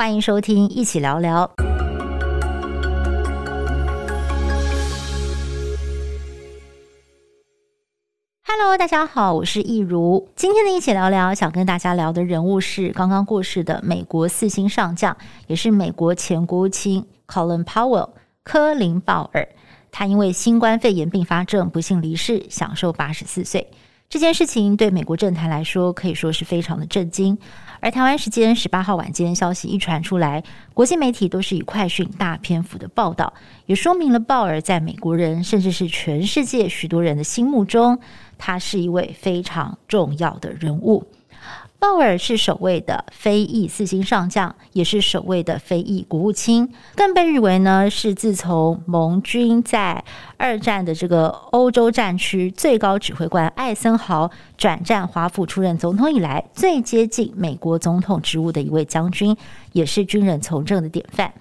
欢迎收听，一起聊聊。Hello，大家好，我是易如。今天的一起聊聊，想跟大家聊的人物是刚刚过世的美国四星上将，也是美国前国务卿 Colin Powell 科林鲍尔。他因为新冠肺炎并发症不幸离世，享寿八十四岁。这件事情对美国政坛来说可以说是非常的震惊。而台湾时间十八号晚间，消息一传出来，国际媒体都是以快讯大篇幅的报道，也说明了鲍尔在美国人甚至是全世界许多人的心目中，他是一位非常重要的人物。鲍尔是首位的非裔四星上将，也是首位的非裔国务卿，更被誉为呢是自从盟军在二战的这个欧洲战区最高指挥官艾森豪转战华府出任总统以来，最接近美国总统职务的一位将军，也是军人从政的典范。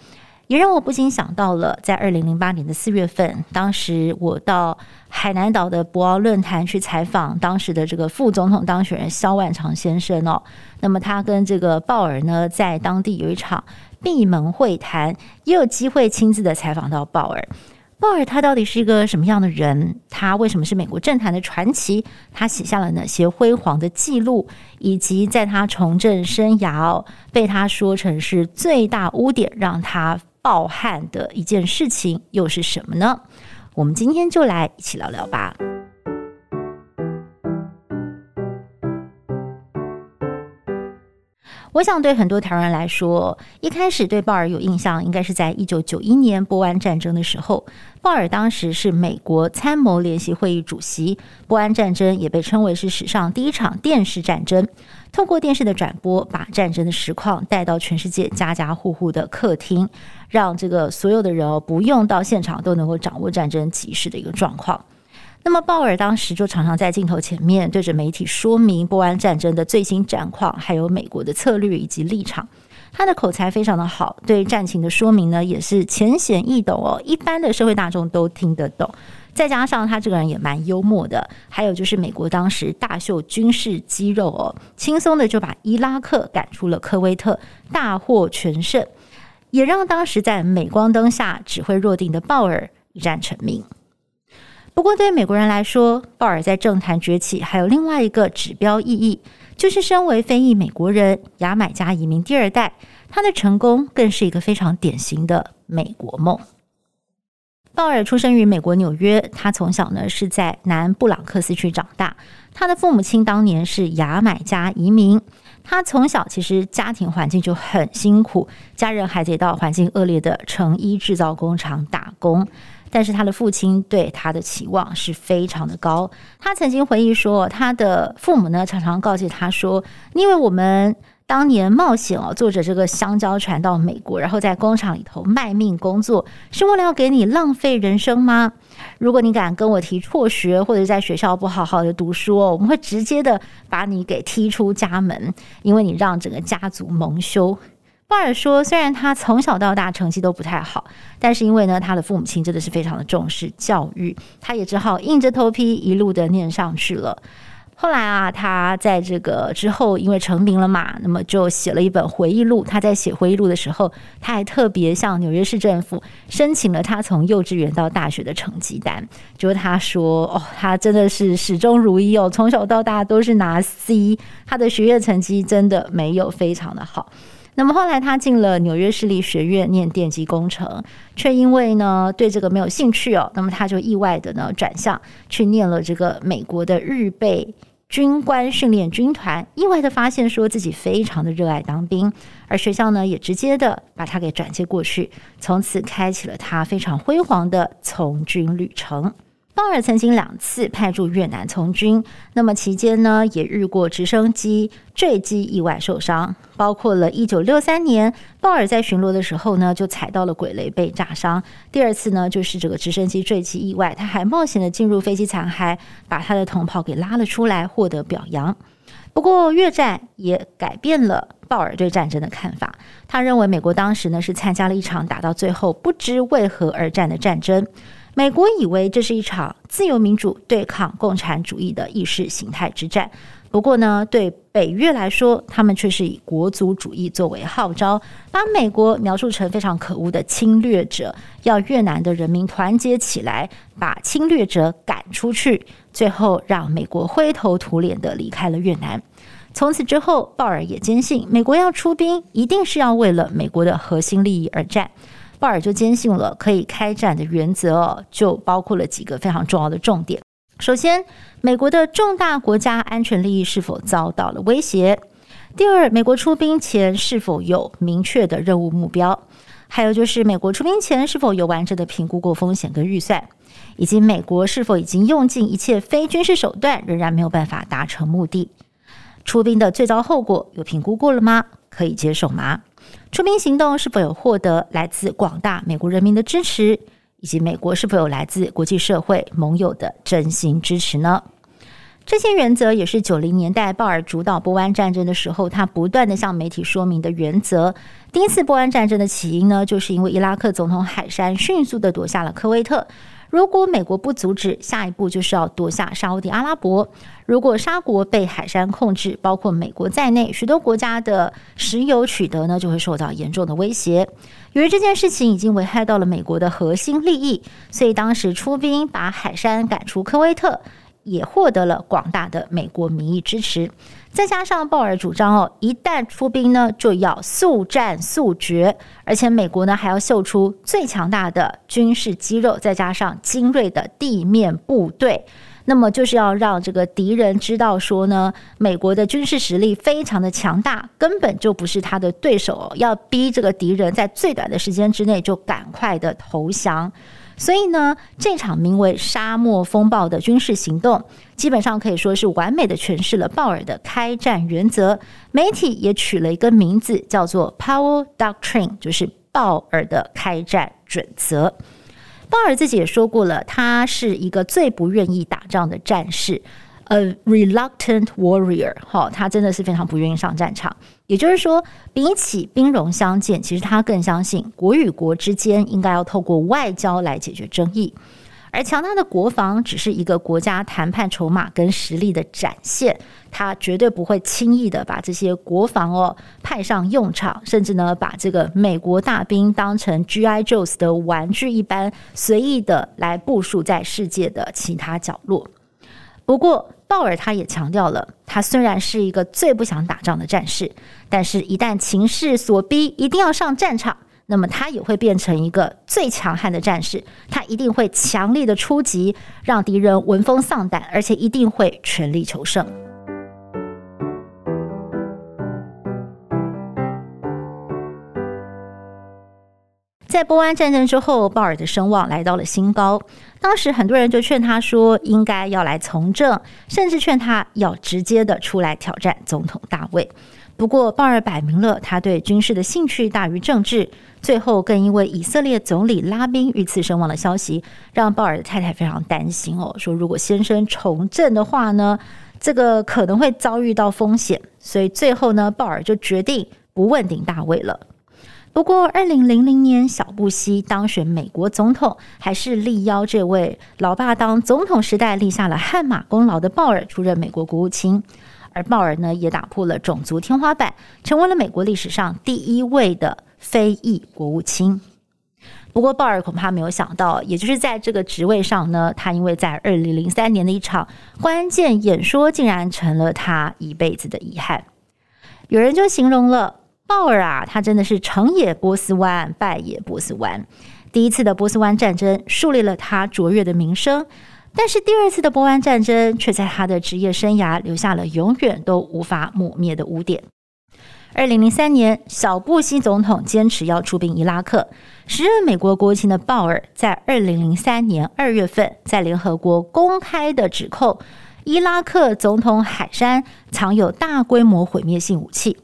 也让我不禁想到了，在二零零八年的四月份，当时我到海南岛的博鳌论坛去采访当时的这个副总统当选人萧万长先生哦。那么他跟这个鲍尔呢，在当地有一场闭门会谈，也有机会亲自的采访到鲍尔。鲍尔他到底是一个什么样的人？他为什么是美国政坛的传奇？他写下了哪些辉煌的记录？以及在他从政生涯哦，被他说成是最大污点，让他。暴汗的一件事情又是什么呢？我们今天就来一起聊聊吧。我想对很多台湾人来说，一开始对鲍尔有印象，应该是在一九九一年波湾战争的时候。鲍尔当时是美国参谋联席会议主席，波湾战争也被称为是史上第一场电视战争。透过电视的转播，把战争的实况带到全世界家家户户的客厅，让这个所有的人哦不用到现场都能够掌握战争即时的一个状况。那么鲍尔当时就常常在镜头前面对着媒体说明波湾战争的最新战况，还有美国的策略以及立场。他的口才非常的好，对战情的说明呢也是浅显易懂哦，一般的社会大众都听得懂。再加上他这个人也蛮幽默的，还有就是美国当时大秀军事肌肉哦，轻松的就把伊拉克赶出了科威特，大获全胜，也让当时在镁光灯下指挥若定的鲍尔一战成名。不过，对美国人来说，鲍尔在政坛崛起还有另外一个指标意义，就是身为非裔美国人、牙买加移民第二代，他的成功更是一个非常典型的美国梦。鲍尔出生于美国纽约，他从小呢是在南布朗克斯区长大，他的父母亲当年是牙买加移民，他从小其实家庭环境就很辛苦，家人还得到环境恶劣的成衣制造工厂打工。但是他的父亲对他的期望是非常的高。他曾经回忆说，他的父母呢常常告诫他说：“因为我们当年冒险哦，坐着这个香蕉船到美国，然后在工厂里头卖命工作，是为了要给你浪费人生吗？如果你敢跟我提辍学，或者在学校不好好的读书哦，我们会直接的把你给踢出家门，因为你让整个家族蒙羞。”鲍尔说：“虽然他从小到大成绩都不太好，但是因为呢，他的父母亲真的是非常的重视教育，他也只好硬着头皮一路的念上去了。后来啊，他在这个之后因为成名了嘛，那么就写了一本回忆录。他在写回忆录的时候，他还特别向纽约市政府申请了他从幼稚园到大学的成绩单。就是他说：哦，他真的是始终如一哦，从小到大都是拿 C，他的学业成绩真的没有非常的好。”那么后来他进了纽约市立学院念电机工程，却因为呢对这个没有兴趣哦，那么他就意外的呢转向去念了这个美国的预备军官训练军团，意外的发现说自己非常的热爱当兵，而学校呢也直接的把他给转接过去，从此开启了他非常辉煌的从军旅程。鲍尔曾经两次派驻越南从军，那么期间呢，也遇过直升机坠机意外受伤，包括了一九六三年，鲍尔在巡逻的时候呢，就踩到了鬼雷被炸伤；第二次呢，就是这个直升机坠机意外，他还冒险的进入飞机残骸，把他的同袍给拉了出来，获得表扬。不过越战也改变了鲍尔对战争的看法，他认为美国当时呢是参加了一场打到最后不知为何而战的战争。美国以为这是一场自由民主对抗共产主义的意识形态之战，不过呢，对北越来说，他们却是以国族主义作为号召，把美国描述成非常可恶的侵略者，要越南的人民团结起来，把侵略者赶出去，最后让美国灰头土脸的离开了越南。从此之后，鲍尔也坚信，美国要出兵，一定是要为了美国的核心利益而战。鲍尔就坚信了可以开战的原则，就包括了几个非常重要的重点。首先，美国的重大国家安全利益是否遭到了威胁？第二，美国出兵前是否有明确的任务目标？还有就是，美国出兵前是否有完整的评估过风险跟预算？以及美国是否已经用尽一切非军事手段，仍然没有办法达成目的？出兵的最糟后果有评估过了吗？可以接受吗？出兵行动是否有获得来自广大美国人民的支持？以及美国是否有来自国际社会盟友的真心支持呢？这些原则也是九零年代鲍尔主导波湾战争的时候，他不断地向媒体说明的原则。第一次波湾战争的起因呢，就是因为伊拉克总统海珊迅速地夺下了科威特。如果美国不阻止，下一步就是要夺下沙乌地阿拉伯。如果沙国被海山控制，包括美国在内，许多国家的石油取得呢，就会受到严重的威胁。由于这件事情已经危害到了美国的核心利益，所以当时出兵把海山赶出科威特，也获得了广大的美国民意支持。再加上鲍尔主张哦，一旦出兵呢，就要速战速决，而且美国呢还要秀出最强大的军事肌肉，再加上精锐的地面部队，那么就是要让这个敌人知道说呢，美国的军事实力非常的强大，根本就不是他的对手，要逼这个敌人在最短的时间之内就赶快的投降。所以呢，这场名为“沙漠风暴”的军事行动，基本上可以说是完美的诠释了鲍尔的开战原则。媒体也取了一个名字，叫做 “Power Doctrine”，就是鲍尔的开战准则。鲍尔自己也说过了，他是一个最不愿意打仗的战士。A reluctant warrior，哈，他真的是非常不愿意上战场。也就是说，比起兵戎相见，其实他更相信国与国之间应该要透过外交来解决争议。而强大的国防只是一个国家谈判筹码跟实力的展现，他绝对不会轻易的把这些国防哦派上用场，甚至呢把这个美国大兵当成 GI Joes 的玩具一般，随意的来部署在世界的其他角落。不过，鲍尔他也强调了，他虽然是一个最不想打仗的战士，但是一旦情势所逼，一定要上战场，那么他也会变成一个最强悍的战士。他一定会强力的出击，让敌人闻风丧胆，而且一定会全力求胜。在波湾战争之后，鲍尔的声望来到了新高。当时很多人就劝他说，应该要来从政，甚至劝他要直接的出来挑战总统大位。不过，鲍尔摆明了他对军事的兴趣大于政治。最后，更因为以色列总理拉宾遇刺身亡的消息，让鲍尔的太太非常担心哦，说如果先生从政的话呢，这个可能会遭遇到风险。所以最后呢，鲍尔就决定不问鼎大位了。不过，二零零零年小布希当选美国总统，还是力邀这位老爸当总统时代立下了汗马功劳的鲍尔出任美国国务卿。而鲍尔呢，也打破了种族天花板，成为了美国历史上第一位的非裔国务卿。不过，鲍尔恐怕没有想到，也就是在这个职位上呢，他因为在二零零三年的一场关键演说，竟然成了他一辈子的遗憾。有人就形容了。鲍尔啊，他真的是成也波斯湾，败也波斯湾。第一次的波斯湾战争树立了他卓越的名声，但是第二次的波湾战争却在他的职业生涯留下了永远都无法抹灭的污点。二零零三年，小布希总统坚持要出兵伊拉克，时任美国国务卿的鲍尔在二零零三年二月份在联合国公开的指控伊拉克总统海山藏有大规模毁灭性武器。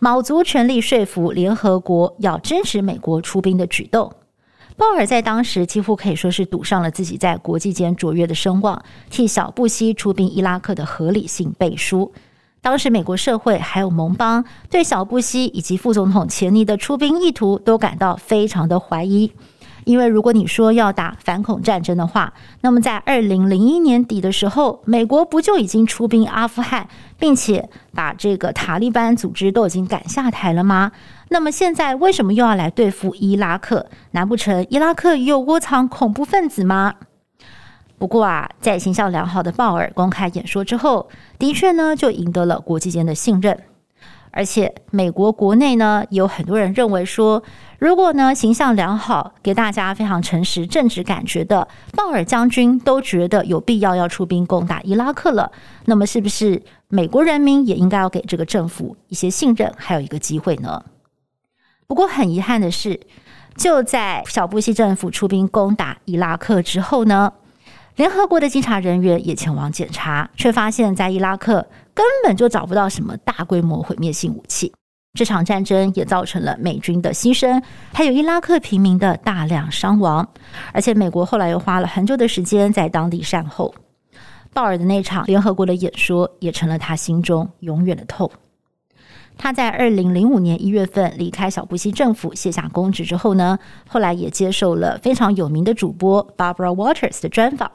卯足全力说服联合国要支持美国出兵的举动，鲍尔在当时几乎可以说是赌上了自己在国际间卓越的声望，替小布希出兵伊拉克的合理性背书。当时美国社会还有盟邦对小布希以及副总统钱尼的出兵意图都感到非常的怀疑。因为如果你说要打反恐战争的话，那么在二零零一年底的时候，美国不就已经出兵阿富汗，并且把这个塔利班组织都已经赶下台了吗？那么现在为什么又要来对付伊拉克？难不成伊拉克有窝藏恐怖分子吗？不过啊，在形象良好的鲍尔公开演说之后，的确呢就赢得了国际间的信任。而且美国国内呢，有很多人认为说，如果呢形象良好、给大家非常诚实、正直感觉的鲍尔将军都觉得有必要要出兵攻打伊拉克了，那么是不是美国人民也应该要给这个政府一些信任，还有一个机会呢？不过很遗憾的是，就在小布希政府出兵攻打伊拉克之后呢，联合国的监察人员也前往检查，却发现，在伊拉克根本就找不到什么大规模毁灭性武器。这场战争也造成了美军的牺牲，还有伊拉克平民的大量伤亡。而且，美国后来又花了很久的时间在当地善后。鲍尔的那场联合国的演说，也成了他心中永远的痛。他在二零零五年一月份离开小布希政府，卸下公职之后呢，后来也接受了非常有名的主播 Barbara Waters 的专访。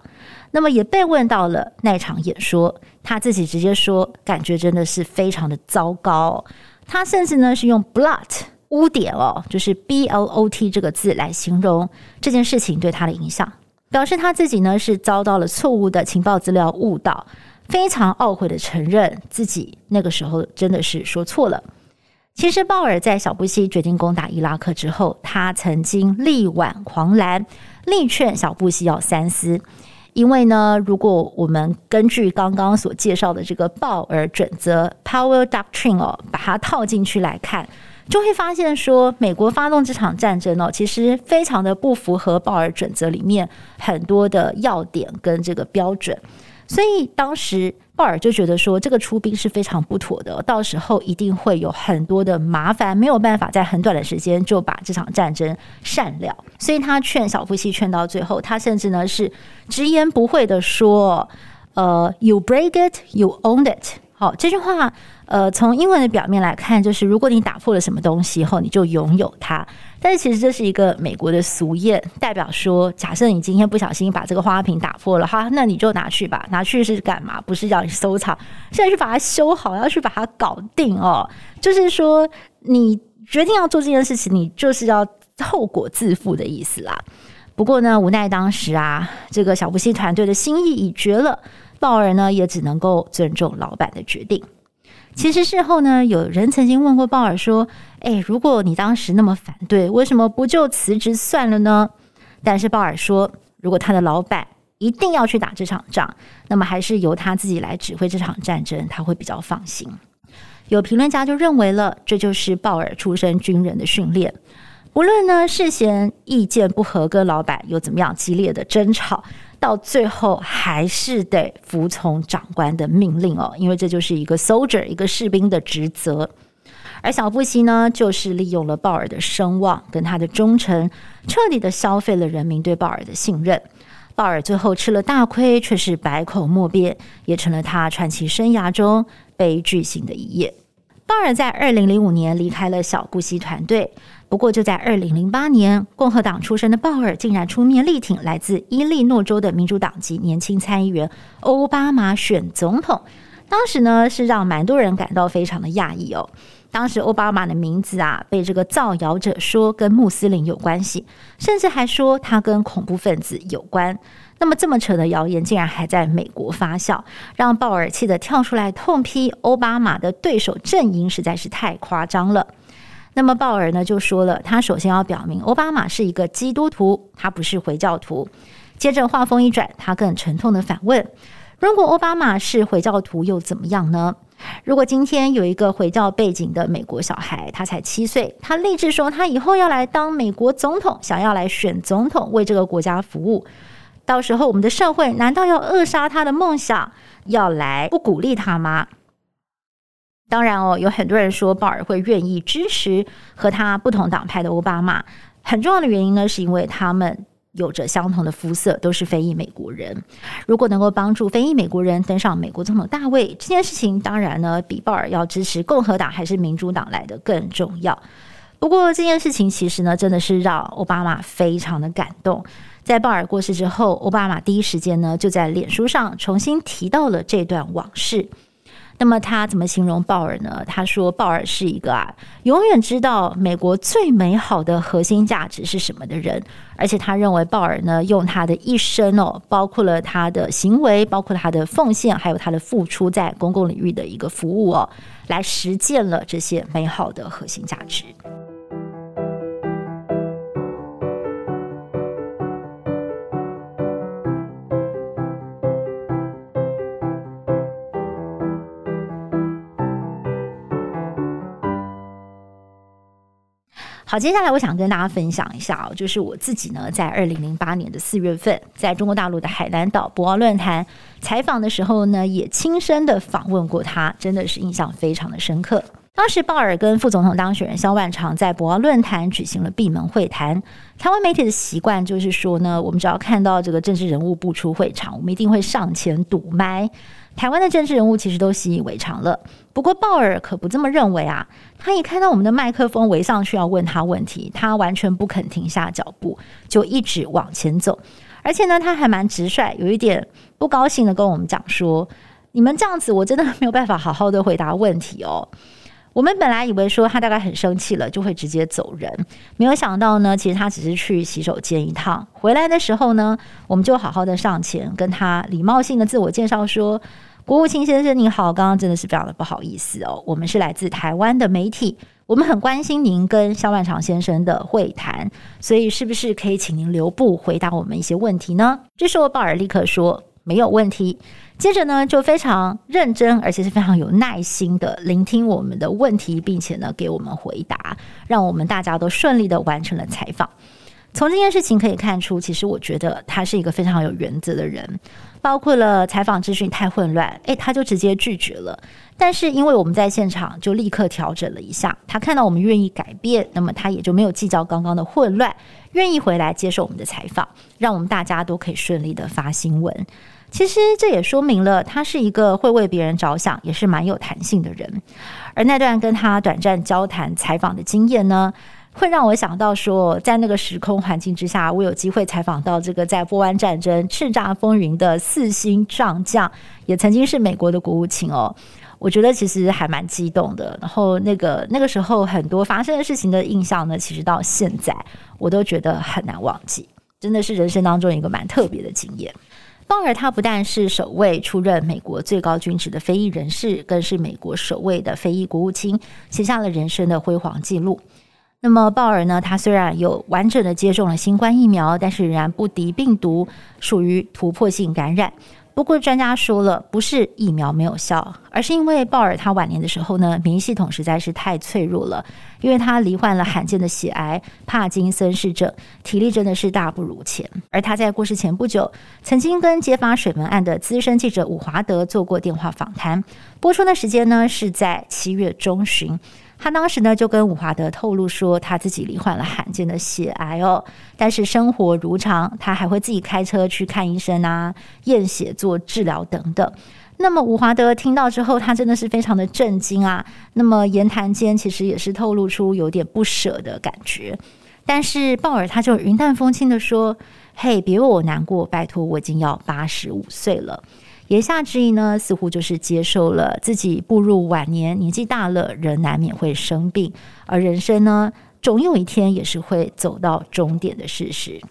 那么也被问到了那场演说，他自己直接说，感觉真的是非常的糟糕。他甚至呢是用 blot 污点哦，就是 B L O T 这个字来形容这件事情对他的影响，表示他自己呢是遭到了错误的情报资料误导。非常懊悔的承认自己那个时候真的是说错了。其实鲍尔在小布希决定攻打伊拉克之后，他曾经力挽狂澜，力劝小布希要三思。因为呢，如果我们根据刚刚所介绍的这个鲍尔准则 （Power Doctrine） 哦，把它套进去来看，就会发现说，美国发动这场战争哦，其实非常的不符合鲍尔准则里面很多的要点跟这个标准。所以当时鲍尔就觉得说，这个出兵是非常不妥的，到时候一定会有很多的麻烦，没有办法在很短的时间就把这场战争善了。所以他劝小夫妻劝到最后，他甚至呢是直言不讳的说：“呃，You break it, you own it。”好，这句话。呃，从英文的表面来看，就是如果你打破了什么东西以后，你就拥有它。但是其实这是一个美国的俗谚，代表说，假设你今天不小心把这个花瓶打破了，哈，那你就拿去吧，拿去是干嘛？不是让你收藏，现在去把它修好，要去把它搞定哦。就是说，你决定要做这件事情，你就是要后果自负的意思啦。不过呢，无奈当时啊，这个小布希团队的心意已决了，鲍尔呢也只能够尊重老板的决定。其实事后呢，有人曾经问过鲍尔说：“诶，如果你当时那么反对，为什么不就辞职算了呢？”但是鲍尔说：“如果他的老板一定要去打这场仗，那么还是由他自己来指挥这场战争，他会比较放心。”有评论家就认为了，这就是鲍尔出身军人的训练。无论呢事先意见不合，跟老板有怎么样激烈的争吵。到最后还是得服从长官的命令哦，因为这就是一个 soldier 一个士兵的职责。而小布希呢，就是利用了鲍尔的声望跟他的忠诚，彻底的消费了人民对鲍尔的信任。鲍尔最后吃了大亏，却是百口莫辩，也成了他传奇生涯中悲剧性的一页。鲍尔在二零零五年离开了小布希团队。不过，就在二零零八年，共和党出身的鲍尔竟然出面力挺来自伊利诺州的民主党籍年轻参议员欧巴马选总统。当时呢，是让蛮多人感到非常的讶异哦。当时欧巴马的名字啊，被这个造谣者说跟穆斯林有关系，甚至还说他跟恐怖分子有关。那么这么扯的谣言，竟然还在美国发酵，让鲍尔气得跳出来痛批欧巴马的对手阵营实在是太夸张了。那么鲍尔呢就说了，他首先要表明奥巴马是一个基督徒，他不是回教徒。接着话锋一转，他更沉痛的反问：如果奥巴马是回教徒又怎么样呢？如果今天有一个回教背景的美国小孩，他才七岁，他立志说他以后要来当美国总统，想要来选总统，为这个国家服务。到时候我们的社会难道要扼杀他的梦想，要来不鼓励他吗？当然哦，有很多人说鲍尔会愿意支持和他不同党派的欧巴马，很重要的原因呢，是因为他们有着相同的肤色，都是非裔美国人。如果能够帮助非裔美国人登上美国总统大位，这件事情当然呢，比鲍尔要支持共和党还是民主党来的更重要。不过这件事情其实呢，真的是让奥巴马非常的感动。在鲍尔过世之后，奥巴马第一时间呢就在脸书上重新提到了这段往事。那么他怎么形容鲍尔呢？他说鲍尔是一个啊，永远知道美国最美好的核心价值是什么的人。而且他认为鲍尔呢，用他的一生哦，包括了他的行为，包括他的奉献，还有他的付出在公共领域的一个服务哦，来实践了这些美好的核心价值。好，接下来我想跟大家分享一下哦，就是我自己呢，在二零零八年的四月份，在中国大陆的海南岛博鳌论坛采访的时候呢，也亲身的访问过他，真的是印象非常的深刻。当时鲍尔跟副总统当选人萧万长在博鳌论坛举行了闭门会谈。台湾媒体的习惯就是说呢，我们只要看到这个政治人物不出会场，我们一定会上前堵麦。台湾的政治人物其实都习以为常了，不过鲍尔可不这么认为啊！他一看到我们的麦克风围上去要问他问题，他完全不肯停下脚步，就一直往前走。而且呢，他还蛮直率，有一点不高兴的跟我们讲说：“你们这样子，我真的没有办法好好的回答问题哦。”我们本来以为说他大概很生气了，就会直接走人，没有想到呢，其实他只是去洗手间一趟，回来的时候呢，我们就好好的上前跟他礼貌性的自我介绍说：“国务卿先生您好，刚刚真的是非常的不好意思哦，我们是来自台湾的媒体，我们很关心您跟萧万长先生的会谈，所以是不是可以请您留步回答我们一些问题呢？”这时候鲍尔立刻说：“没有问题。”接着呢，就非常认真，而且是非常有耐心的聆听我们的问题，并且呢，给我们回答，让我们大家都顺利的完成了采访。从这件事情可以看出，其实我觉得他是一个非常有原则的人，包括了采访资讯太混乱，诶，他就直接拒绝了。但是因为我们在现场，就立刻调整了一下。他看到我们愿意改变，那么他也就没有计较刚刚的混乱，愿意回来接受我们的采访，让我们大家都可以顺利的发新闻。其实这也说明了他是一个会为别人着想，也是蛮有弹性的人。而那段跟他短暂交谈、采访的经验呢，会让我想到说，在那个时空环境之下，我有机会采访到这个在波湾战争叱咤风云的四星上将，也曾经是美国的国务卿哦。我觉得其实还蛮激动的。然后那个那个时候很多发生的事情的印象呢，其实到现在我都觉得很难忘记，真的是人生当中一个蛮特别的经验。鲍尔他不但是首位出任美国最高军职的非裔人士，更是美国首位的非裔国务卿，写下了人生的辉煌记录。那么鲍尔呢，他虽然有完整的接种了新冠疫苗，但是仍然不敌病毒，属于突破性感染。不过专家说了，不是疫苗没有效，而是因为鲍尔他晚年的时候呢，免疫系统实在是太脆弱了，因为他罹患了罕见的血癌帕金森氏症，体力真的是大不如前。而他在过世前不久，曾经跟揭发水门案的资深记者伍华德做过电话访谈，播出的时间呢是在七月中旬。他当时呢就跟伍华德透露说，他自己罹患了罕见的血癌哦，但是生活如常，他还会自己开车去看医生啊，验血做治疗等等。那么伍华德听到之后，他真的是非常的震惊啊。那么言谈间其实也是透露出有点不舍的感觉。但是鲍尔他就云淡风轻的说：“嘿，别为我难过，拜托，我已经要八十五岁了。”言下之意呢，似乎就是接受了自己步入晚年，年纪大了，人难免会生病，而人生呢，总有一天也是会走到终点的事实。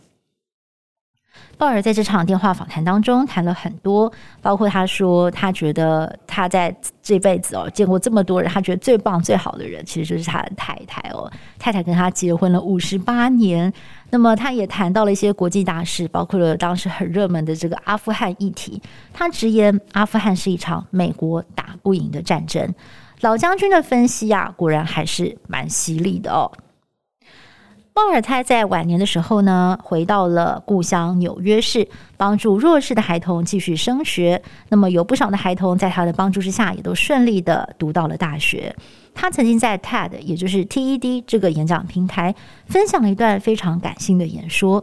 鲍尔在这场电话访谈当中谈了很多，包括他说他觉得他在这辈子哦见过这么多人，他觉得最棒最好的人其实就是他的太太哦，太太跟他结婚了五十八年。那么他也谈到了一些国际大事，包括了当时很热门的这个阿富汗议题。他直言阿富汗是一场美国打不赢的战争。老将军的分析啊，果然还是蛮犀利的哦。鲍尔泰在晚年的时候呢，回到了故乡纽约市，帮助弱势的孩童继续升学。那么有不少的孩童在他的帮助之下，也都顺利的读到了大学。他曾经在 TED，也就是 TED 这个演讲平台，分享了一段非常感性的演说。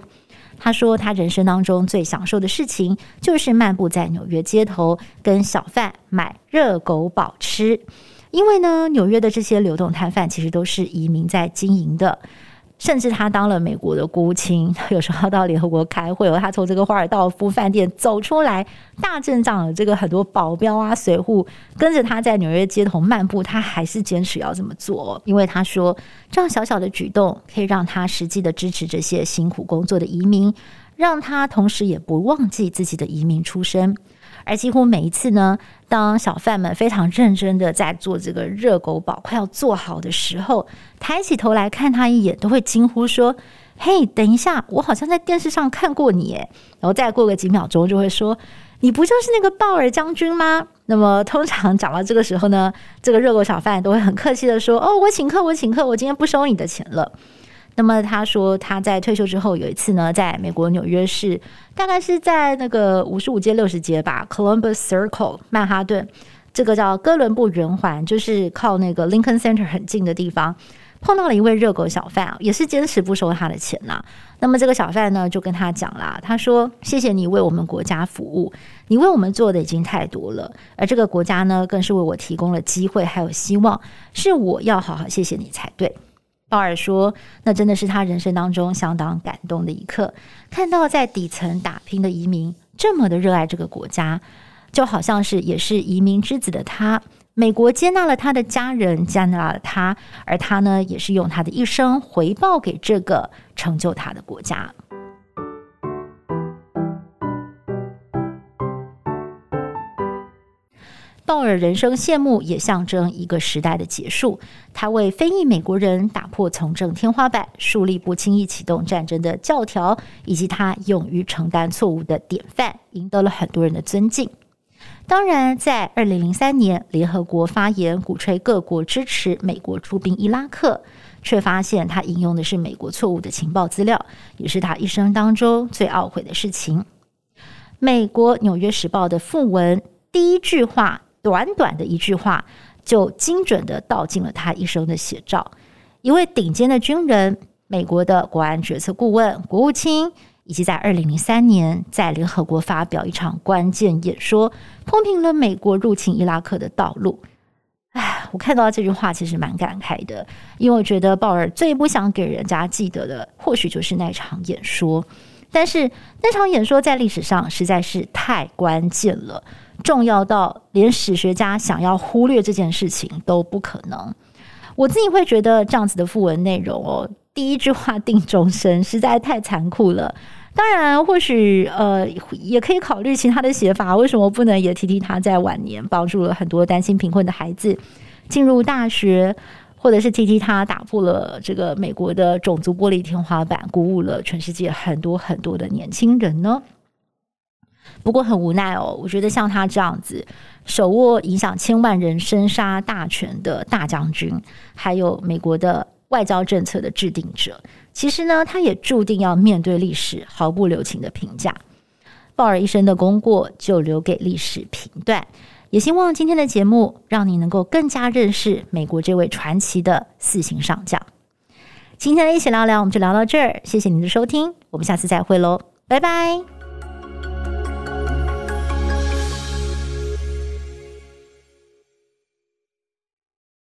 他说，他人生当中最享受的事情，就是漫步在纽约街头，跟小贩买热狗堡吃。因为呢，纽约的这些流动摊贩其实都是移民在经营的。甚至他当了美国的国务卿，有时候到联合国开会，他从这个华尔道夫饭店走出来，大阵仗的这个很多保镖啊、随扈跟着他在纽约街头漫步，他还是坚持要这么做，因为他说这样小小的举动可以让他实际的支持这些辛苦工作的移民，让他同时也不忘记自己的移民出身。而几乎每一次呢，当小贩们非常认真的在做这个热狗堡快要做好的时候，抬起头来看他一眼，都会惊呼说：“嘿，等一下，我好像在电视上看过你。”，然后再过个几秒钟，就会说：“你不就是那个鲍尔将军吗？”那么通常讲到这个时候呢，这个热狗小贩都会很客气的说：“哦，我请客，我请客，我今天不收你的钱了。”那么他说他在退休之后有一次呢，在美国纽约市，大概是在那个五十五街六十街吧，Columbus Circle 曼哈顿，这个叫哥伦布圆环，就是靠那个 Lincoln Center 很近的地方，碰到了一位热狗小贩，也是坚持不收他的钱呐。那么这个小贩呢就跟他讲啦，他说：“谢谢你为我们国家服务，你为我们做的已经太多了，而这个国家呢更是为我提供了机会还有希望，是我要好好谢谢你才对。”鲍尔说：“那真的是他人生当中相当感动的一刻，看到在底层打拼的移民这么的热爱这个国家，就好像是也是移民之子的他，美国接纳了他的家人，接纳了他，而他呢，也是用他的一生回报给这个成就他的国家。”鲍尔人生谢幕，也象征一个时代的结束。他为非裔美国人打破从政天花板，树立不轻易启动战争的教条，以及他勇于承担错误的典范，赢得了很多人的尊敬。当然，在二零零三年，联合国发言鼓吹各国支持美国出兵伊拉克，却发现他引用的是美国错误的情报资料，也是他一生当中最懊悔的事情。美国《纽约时报》的副文第一句话。短短的一句话，就精准地道尽了他一生的写照。一位顶尖的军人，美国的国安决策顾问、国务卿，以及在二零零三年在联合国发表一场关键演说，铺平了美国入侵伊拉克的道路。唉，我看到这句话，其实蛮感慨的，因为我觉得鲍尔最不想给人家记得的，或许就是那场演说。但是那场演说在历史上实在是太关键了。重要到连史学家想要忽略这件事情都不可能。我自己会觉得这样子的副文内容哦，第一句话定终身，实在太残酷了。当然，或许呃也可以考虑其他的写法。为什么不能也提提他在晚年帮助了很多担心贫困的孩子进入大学，或者是提提他打破了这个美国的种族玻璃天花板，鼓舞了全世界很多很多的年轻人呢？不过很无奈哦，我觉得像他这样子手握影响千万人生杀大权的大将军，还有美国的外交政策的制定者，其实呢，他也注定要面对历史毫不留情的评价。鲍尔一生的功过就留给历史评断。也希望今天的节目让你能够更加认识美国这位传奇的四星上将。今天的一起聊聊，我们就聊到这儿，谢谢您的收听，我们下次再会喽，拜拜。